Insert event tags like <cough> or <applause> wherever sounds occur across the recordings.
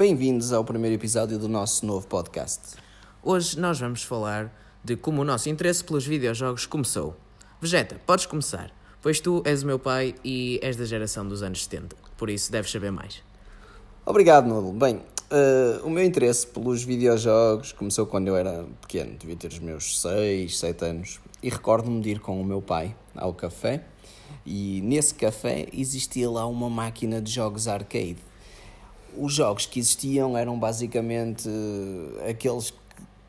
Bem-vindos ao primeiro episódio do nosso novo podcast. Hoje nós vamos falar de como o nosso interesse pelos videojogos começou. Vegeta, podes começar, pois tu és o meu pai e és da geração dos anos 70, por isso deves saber mais. Obrigado, Nulo. Bem, uh, o meu interesse pelos videojogos começou quando eu era pequeno, devia ter os meus 6, 7 anos, e recordo-me de ir com o meu pai ao café, e nesse café existia lá uma máquina de jogos arcade. Os jogos que existiam eram basicamente aqueles que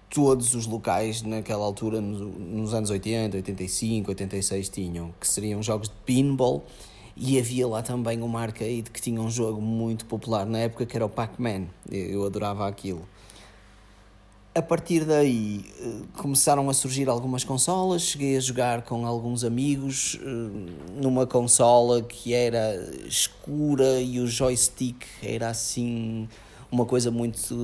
todos os locais naquela altura, nos anos 80, 85, 86, tinham, que seriam jogos de pinball e havia lá também uma arcade que tinha um jogo muito popular na época que era o Pac-Man. Eu adorava aquilo. A partir daí eh, começaram a surgir algumas consolas, cheguei a jogar com alguns amigos eh, numa consola que era escura e o joystick era assim uma coisa muito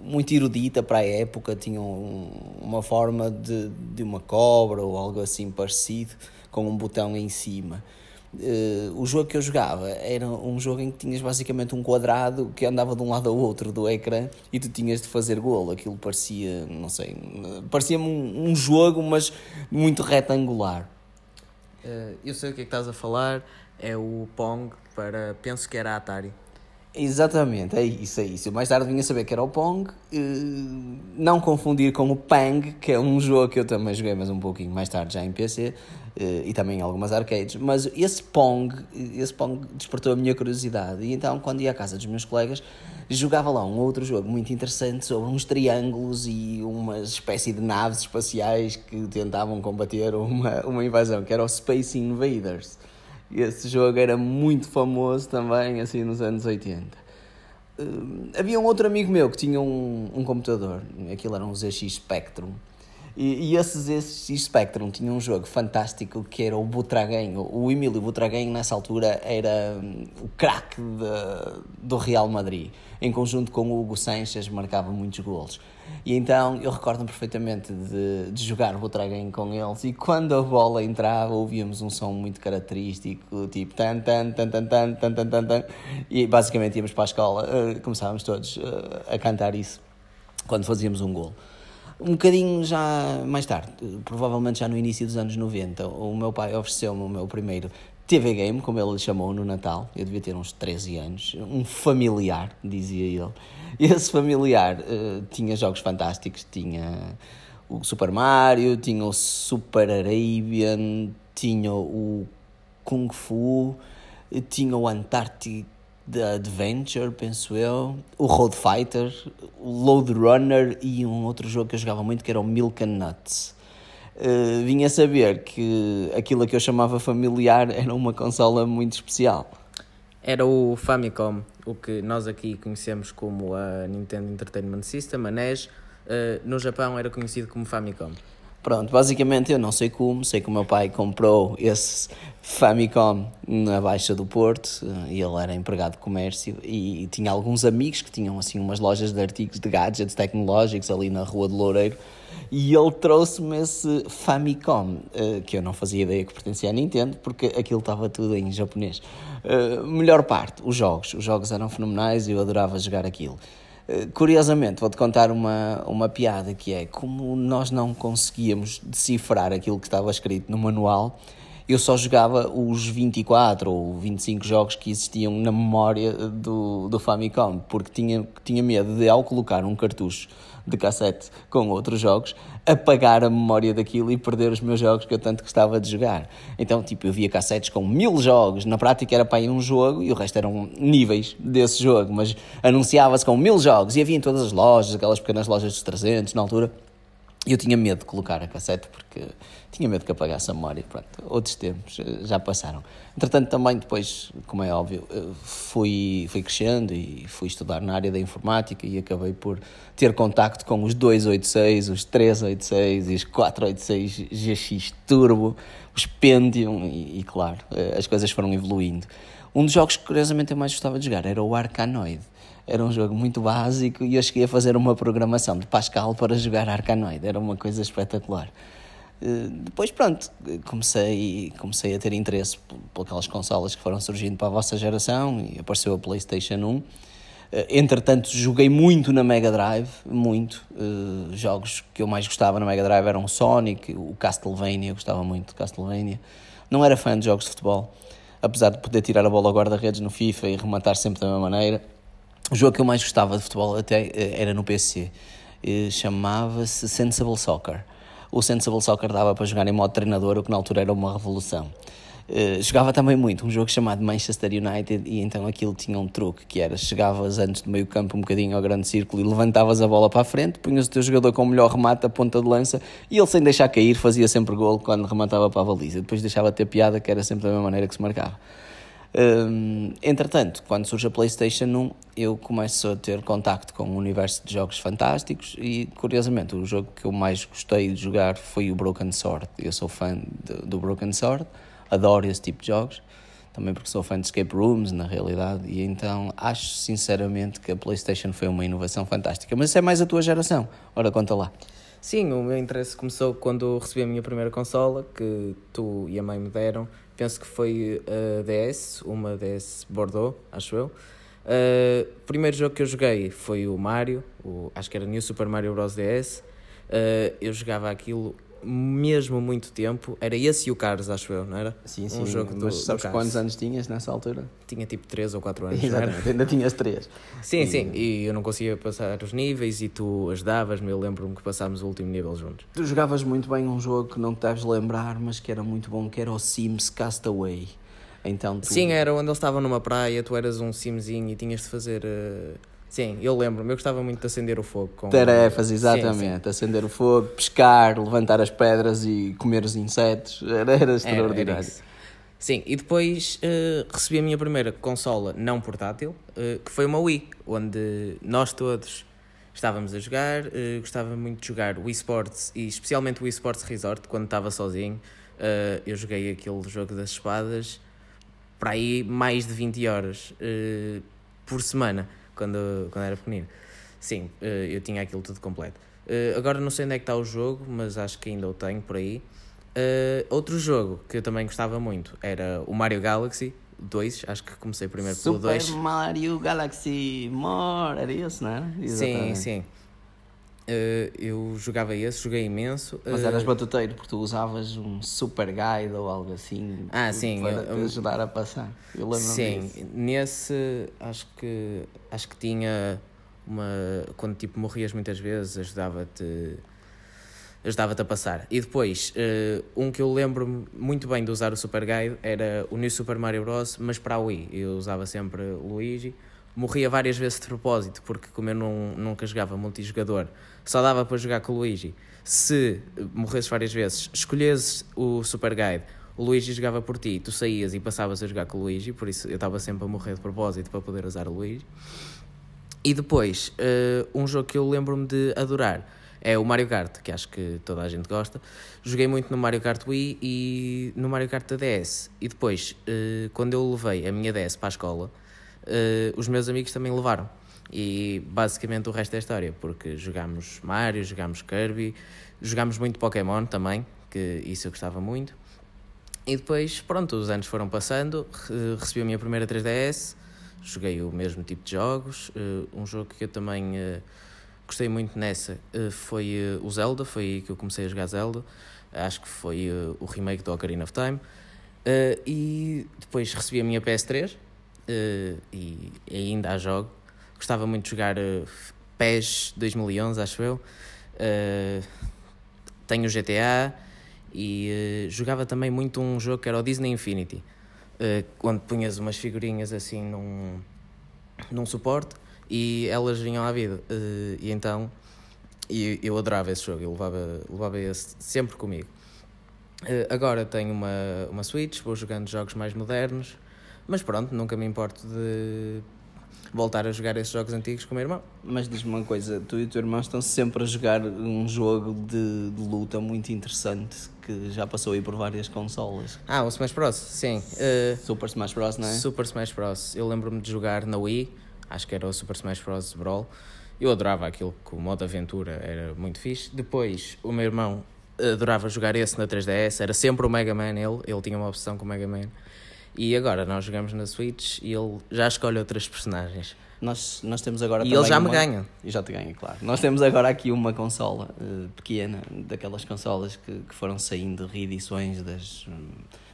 muito erudita para a época, tinha uma forma de, de uma cobra ou algo assim parecido, com um botão em cima. Uh, o jogo que eu jogava era um jogo em que tinhas basicamente um quadrado que andava de um lado ao outro do ecrã e tu tinhas de fazer golo. Aquilo parecia, não sei, parecia-me um, um, jogo, mas muito retangular. Uh, eu sei o que é que estás a falar, é o Pong para, penso que era Atari. Exatamente, é isso, é isso. Mais tarde vinha saber que era o Pong, uh, não confundir com o Pang, que é um jogo que eu também joguei, mas um pouquinho mais tarde já em PC, uh, e também em algumas arcades. Mas esse Pong, esse Pong despertou a minha curiosidade, e então quando ia à casa dos meus colegas, jogava lá um outro jogo muito interessante sobre uns triângulos e uma espécie de naves espaciais que tentavam combater uma, uma invasão, que era o Space Invaders. Esse jogo era muito famoso também, assim, nos anos 80. Uh, havia um outro amigo meu que tinha um, um computador, aquilo era um ZX Spectrum, e, e esse ZX Spectrum tinha um jogo fantástico que era o Butraguem. O Emílio Butraguem, nessa altura, era um, o craque do Real Madrid. Em conjunto com o Hugo Sanches, marcava muitos golos. E então eu recordo-me perfeitamente de, de jogar Butraguem com eles. E quando a bola entrava, ouvíamos um som muito característico, tipo tan tan tan tan tan tan tan tan. tan e basicamente íamos para a escola, uh, começávamos todos uh, a cantar isso quando fazíamos um gol. Um bocadinho já mais tarde, provavelmente já no início dos anos 90, o meu pai ofereceu-me o meu primeiro TV Game, como ele chamou no Natal. Eu devia ter uns 13 anos. Um familiar, dizia ele. Esse familiar uh, tinha jogos fantásticos. Tinha o Super Mario, tinha o Super Arabian, tinha o Kung Fu, tinha o Antarctic Adventure, penso eu, o Road Fighter, o Load Runner e um outro jogo que eu jogava muito que era o Milk and Nuts. Uh, vinha saber que aquilo que eu chamava familiar <laughs> era uma consola muito especial. Era o Famicom, o que nós aqui conhecemos como a Nintendo Entertainment System, a NES. Uh, no Japão era conhecido como Famicom. Pronto, basicamente eu não sei como, sei que o meu pai comprou esse Famicom na Baixa do Porto e ele era empregado de comércio e tinha alguns amigos que tinham assim umas lojas de artigos de gadgets tecnológicos ali na Rua de Loureiro e ele trouxe-me esse Famicom, eh, que eu não fazia ideia que pertencia à Nintendo porque aquilo estava tudo em japonês. Eh, melhor parte, os jogos. Os jogos eram fenomenais e eu adorava jogar aquilo. Eh, curiosamente, vou-te contar uma, uma piada que é como nós não conseguíamos decifrar aquilo que estava escrito no manual, eu só jogava os 24 ou 25 jogos que existiam na memória do, do Famicom, porque tinha, tinha medo de, ao colocar um cartucho de cassete com outros jogos, apagar a memória daquilo e perder os meus jogos que eu tanto gostava de jogar. Então, tipo, eu via cassetes com mil jogos, na prática era para ir um jogo e o resto eram níveis desse jogo, mas anunciava-se com mil jogos e havia em todas as lojas, aquelas pequenas lojas dos 300 na altura. Eu tinha medo de colocar a cassete porque tinha medo que apagasse a memória. Pronto, outros tempos eh, já passaram. Entretanto, também depois, como é óbvio, eh, fui, fui crescendo e fui estudar na área da informática e acabei por ter contacto com os 286, os 386 e os 486 GX Turbo, os Pentium e, e claro, eh, as coisas foram evoluindo. Um dos jogos que curiosamente eu mais gostava de jogar era o Arcanoid era um jogo muito básico e eu cheguei a fazer uma programação de Pascal para jogar Arcanoid, era uma coisa espetacular. Eh, depois, pronto, comecei, comecei a ter interesse por, aquelas consolas que foram surgindo para a vossa geração e apareceu a PlayStation 1. Uh, entretanto, joguei muito na Mega Drive, muito. Uh, jogos que eu mais gostava na Mega Drive eram o Sonic, o Castlevania, eu gostava muito de Castlevania. Não era fã de jogos de futebol, apesar de poder tirar a bola ao guarda-redes no FIFA e rematar sempre da mesma maneira. O jogo que eu mais gostava de futebol até era no PC. Chamava-se Sensible Soccer. O Sensible Soccer dava para jogar em modo treinador, o que na altura era uma revolução. Uh, jogava também muito um jogo chamado Manchester United e então aquilo tinha um truque que era chegavas antes do meio campo um bocadinho ao grande círculo e levantavas a bola para a frente, punhas o teu jogador com o melhor remate a ponta de lança e ele sem deixar cair fazia sempre gol quando rematava para a baliza, depois deixava de ter piada que era sempre da mesma maneira que se marcava. Um, entretanto, quando surge a PlayStation 1, eu começo a ter contacto com um universo de jogos fantásticos e, curiosamente, o jogo que eu mais gostei de jogar foi o Broken Sword. Eu sou fã de, do Broken Sword adoro esse tipo de jogos, também porque sou fã de escape rooms, na realidade, e então acho sinceramente que a PlayStation foi uma inovação fantástica. Mas isso é mais a tua geração, ora conta lá. Sim, o meu interesse começou quando recebi a minha primeira consola, que tu e a mãe me deram. Penso que foi a DS, uma DS Bordeaux, acho eu. Uh, primeiro jogo que eu joguei foi o Mario, o, acho que era New Super Mario Bros. DS. Uh, eu jogava aquilo mesmo muito tempo. Era esse e o Cars, acho eu, não era? Sim, sim. Um jogo mas do, sabes do quantos anos tinhas nessa altura? Tinha tipo 3 ou 4 anos. Exatamente, ainda tinhas 3. Sim, e... sim. E eu não conseguia passar os níveis e tu ajudavas-me. Eu lembro-me que passámos o último nível juntos. Tu jogavas muito bem um jogo que não te deves lembrar, mas que era muito bom, que era o Sims Castaway. Então tu... Sim, era onde eles estavam numa praia, tu eras um simzinho e tinhas de fazer. Uh Sim, eu lembro-me, eu gostava muito de acender o fogo. Com... Tarefas, exatamente. Sim, sim. Acender o fogo, pescar, levantar as pedras e comer os insetos. Era, era extraordinário. Era, era sim, e depois uh, recebi a minha primeira consola não portátil, uh, que foi uma Wii, onde nós todos estávamos a jogar. Uh, gostava muito de jogar o eSports e especialmente o eSports Resort, quando estava sozinho. eu joguei aquele jogo das espadas para aí mais de 20 horas por semana quando, quando era pequenino. Sim, eh, eu tinha aquilo tudo completo. Eh, agora não sei onde é que está o jogo, mas acho que ainda o tenho por aí. Uh, outro jogo que eu também gostava muito era o Mario Galaxy 2, acho que comecei primeiro Super pelo 2. Super Mario Galaxy More, era isso, não era? Exatamente. Sim, sim. Uh, eu jogava esse, joguei imenso. Mas eras batuteiro porque tu usavas um super guide ou algo assim ah, sim, para eu, te ajudar a passar. Eu lembro Sim, disso. nesse acho que acho que tinha uma. Quando tipo morrias muitas vezes, ajudava-te ajudava-te a passar. E depois, uh, um que eu lembro muito bem de usar o Super Guide era o New Super Mario Bros. Mas para a Wii, eu usava sempre o Luigi morria várias vezes de propósito, porque como eu não, nunca jogava multijogador, só dava para jogar com o Luigi. Se morresses várias vezes, escolhesses o Super Guide, o Luigi jogava por ti, tu saías e passavas a jogar com o Luigi, por isso eu estava sempre a morrer de propósito para poder usar o Luigi. E depois, uh, um jogo que eu lembro-me de adorar é o Mario Kart, que acho que toda a gente gosta. Joguei muito no Mario Kart Wii e no Mario Kart da DS. E depois, uh, quando eu levei a minha DS para a escola, uh, os meus amigos também levaram. E basicamente o resto é história, porque jogámos Mario, jogámos Kirby, jogámos muito Pokémon também, que isso eu gostava muito. E depois, pronto, os anos foram passando, recebi a minha primeira 3DS, joguei o mesmo tipo de jogos. Uh, um jogo que eu também uh, gostei muito nessa foi o Zelda, foi aí que eu comecei a jogar Zelda. Acho que foi o remake do Ocarina of Time. e depois recebi a minha PS3, uh, e ainda a jogo. Gostava muito de jogar uh, PES 2011, acho eu. Uh, tenho o GTA e jogava também muito um jogo que era o Disney Infinity, onde punhas umas figurinhas assim num, num suporte e elas vinham à vida. E então e eu adorava esse jogo, eu levava, levava esse sempre comigo. agora tenho uma, uma Switch, vou jogando jogos mais modernos. Mas pronto, nunca me importo de voltar a jogar esses jogos antigos com o meu irmão. Mas diz-me uma coisa, tu e o teu irmão estão sempre a jogar um jogo de, de, luta muito interessante que já passou aí por várias consolas. Ah, o Smash Bros, sim. Uh, Super Smash Bros, não é? Super Smash Bros. Eu lembro-me de jogar na Wii, acho que era o Super Smash Bros. Brawl. Eu adorava aquilo, que o modo aventura era muito fixe. Depois, o meu irmão adorava jogar esse na 3DS, era sempre o Mega Man ele, ele tinha uma obsessão com o Mega Man. E agora nós jogamos na Switch e ele já escolhe outras personagens. Nós, nós temos agora E ele já me uma- ganha. E já te ganha, claro. Nós temos agora aqui uma consola eh, pequena, daquelas consolas que, que foram saindo reedições das hum,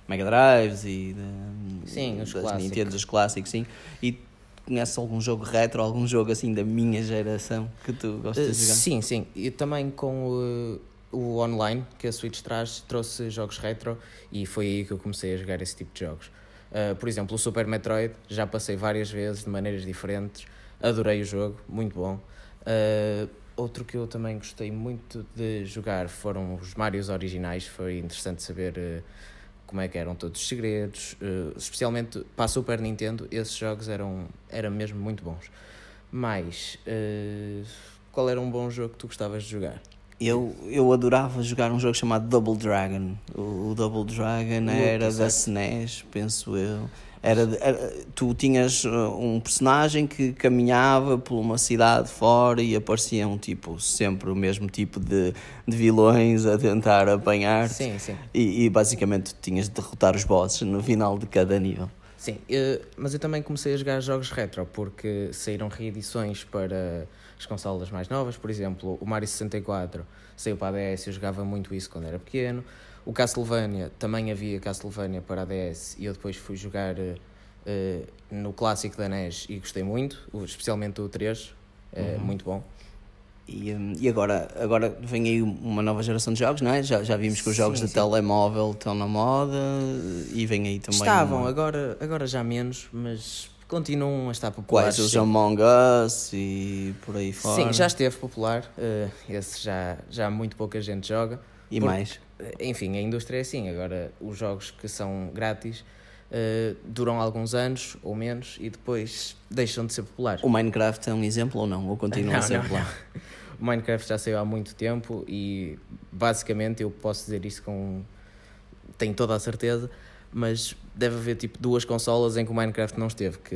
Mega Drives e da- Sim, os das clássicos. Nintendo, os clássicos, sim. E conheces algum jogo retro, algum jogo assim da minha geração que tu gostas Uh, de jogar? sim, sim. E também com uh, o online que a Switch traz, trouxe jogos retro e foi aí que eu comecei a jogar esse tipo de jogos. Uh, por exemplo, o Super Metroid, já passei várias vezes de maneiras diferentes, adorei o jogo, muito bom. Uh, outro que eu também gostei muito de jogar foram os Marios originais, foi interessante saber uh, como é que eram todos os segredos, uh, especialmente para a Super Nintendo, esses jogos eram, eram mesmo muito bons. Mas, uh, qual era um bom jogo que tu gostavas de jogar? Eu, eu adorava jogar um jogo chamado Double Dragon. O, o Double Dragon Luta, era da. SNES, penso eu. Era, era- tu tinhas uh, um personagem que caminhava por uma cidade fora e apareciam tipo, sempre o mesmo tipo de, de vilões a tentar apanhar-te. Sim, sim. E, e basicamente tinhas de derrotar os bosses no final de cada nível. Sim, eh, mas eu também comecei a jogar jogos retro porque saíram reedições para as consolas mais novas, por exemplo, o Mario 64 saiu para a DS, eu jogava muito isso quando era pequeno. O Castlevania, também havia Castlevania para a DS e eu depois fui jogar eh, no clássico da NES e gostei muito, especialmente o 3, é muito bom. E, hum, e agora, agora vem aí uma nova geração de jogos, não é? Já, já vimos que os jogos Sim, de sim. telemóvel estão na moda e vem aí também. Estavam, uma- agora, agora já menos, mas continuam a estar populares. Quais? Os sim. Among Us e por aí fora. Sim, já esteve popular, eh, esse já, já muito pouca gente joga. E por- mais? Enfim, a indústria é assim. Agora, os jogos que são grátis eh, duram alguns anos ou menos e depois deixam de ser populares. O Minecraft é um exemplo ou não? Ou continua a Não, ser não, popular? O Minecraft já saiu há muito tempo e basicamente eu posso dizer isso com. tenho toda a certeza, mas deve haver tipo duas consolas em que o Minecraft não esteve, que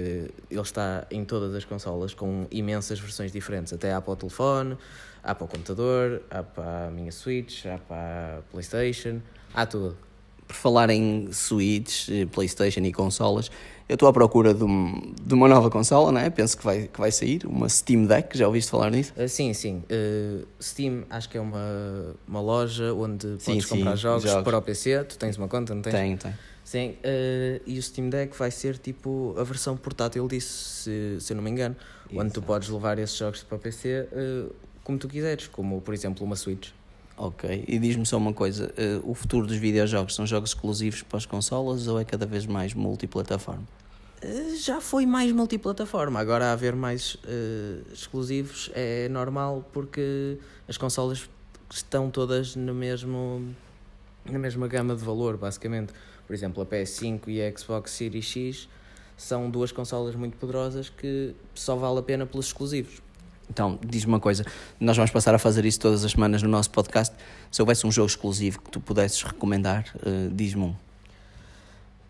ele está em todas as consolas com imensas versões diferentes, até há para o telefone, há para o computador, há para a minha Switch, há para a Playstation, há tudo. Por falar em Switch, eh, Playstation e consolas, eu estou à procura de, um- de uma nova consola, não é? Penso que vai, que vai sair, uma Steam Deck, já ouviste falar nisso? Ah, sim, sim. Uh, Steam acho que é uma, uma loja onde Sim, podes sim, comprar jogos, jogos. para o PC. Tu tens uma conta, não tens? Tem, tem. Sim, eh, e o Steam Deck vai ser tipo a versão portátil disso, se, se eu não me engano, onde tu Exato. podes levar esses jogos para PC eh, como tu quiseres, como por exemplo uma Switch. Ok. E diz-me só uma coisa: eh, o futuro dos videojogos são jogos exclusivos para as consolas ou é cada vez mais multiplataforma? Já foi mais multiplataforma, agora haver mais exclusivos é normal porque as consolas estão todas no mesmo, na mesma gama de valor, basicamente. Por exemplo, a PS5 e a Xbox Series X são duas consolas muito poderosas que só vale a pena pelos exclusivos. Então, diz-me uma coisa: nós vamos passar a fazer isso todas as semanas no nosso podcast. Se houvesse um jogo exclusivo que tu pudesses recomendar, eh, diz-me um.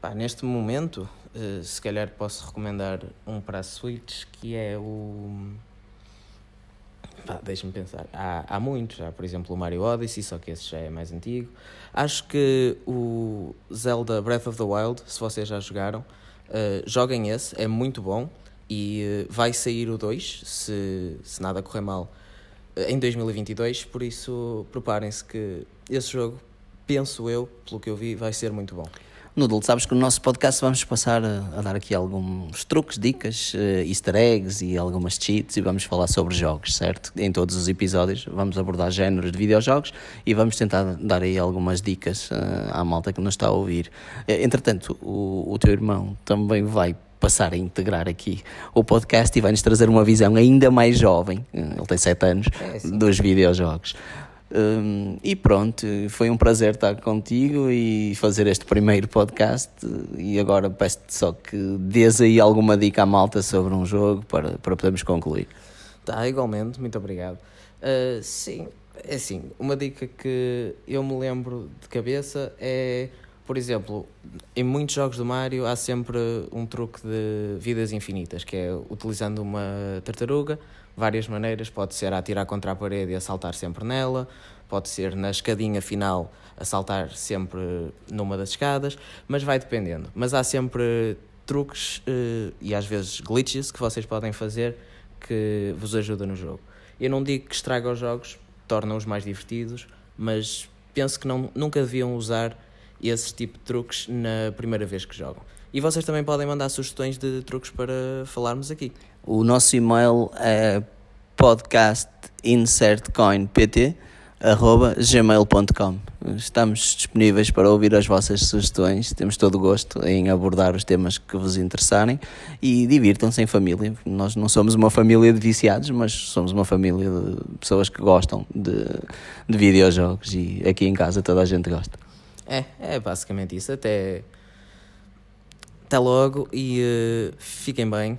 Pá, neste momento, eh, se calhar posso recomendar um para a Switch que é o. Deixa-me pensar. Há, há muitos, há por exemplo o Mario Odyssey, só que esse já é mais antigo. Acho que o Zelda Breath of the Wild, se vocês já jogaram, eh, joguem esse, é muito bom. E eh, vai sair o 2, se, se nada correr mal, eh, em 2022. Por isso, preparem-se que esse jogo, penso eu, pelo que eu vi, vai ser muito bom. Noodle, sabes que no nosso podcast vamos passar a, a dar aqui alguns truques, dicas, eh, easter eggs e algumas cheats e vamos falar sobre jogos, certo? Em todos os episódios vamos abordar géneros de videojogos e vamos tentar dar aí algumas dicas eh, à malta que nos está a ouvir. Eh, Entretanto, o, o teu irmão também vai passar a integrar aqui o podcast e vai-nos trazer uma visão ainda mais jovem, ele tem 7 anos, É, dos videojogos. Hum, e pronto, foi um prazer estar contigo e fazer este primeiro podcast. E agora peço-te só que dês aí alguma dica à malta sobre um jogo para, para podermos concluir. Tá, igualmente, muito obrigado. Ah, sim, é assim, uma dica que eu me lembro de cabeça é, por exemplo, em muitos jogos do Mario há sempre um truque de vidas infinitas, que é utilizando uma tartaruga, várias maneiras, pode ser a atirar contra a parede e a saltar sempre nela, pode ser na escadinha final a saltar sempre numa das escadas, mas vai dependendo. Mas há sempre truques uh, e às vezes glitches que vocês podem fazer que vos ajudam no jogo. Eu não digo que estraga os jogos, torna-os mais divertidos, mas penso que não, nunca deviam usar esse tipo de truques na primeira vez que jogam. E vocês também podem mandar sugestões de truques para falarmos aqui. O nosso e-mail é podcastinsertcoinpt gmail.com. Estamos disponíveis para ouvir as vossas sugestões, temos todo o gosto em abordar os temas que vos interessarem e divirtam-se em família. Nós não somos uma família de viciados, mas somos uma família de pessoas que gostam de, de videojogos e aqui em casa toda a gente gosta. É, é basicamente isso. Até, até logo e uh, fiquem bem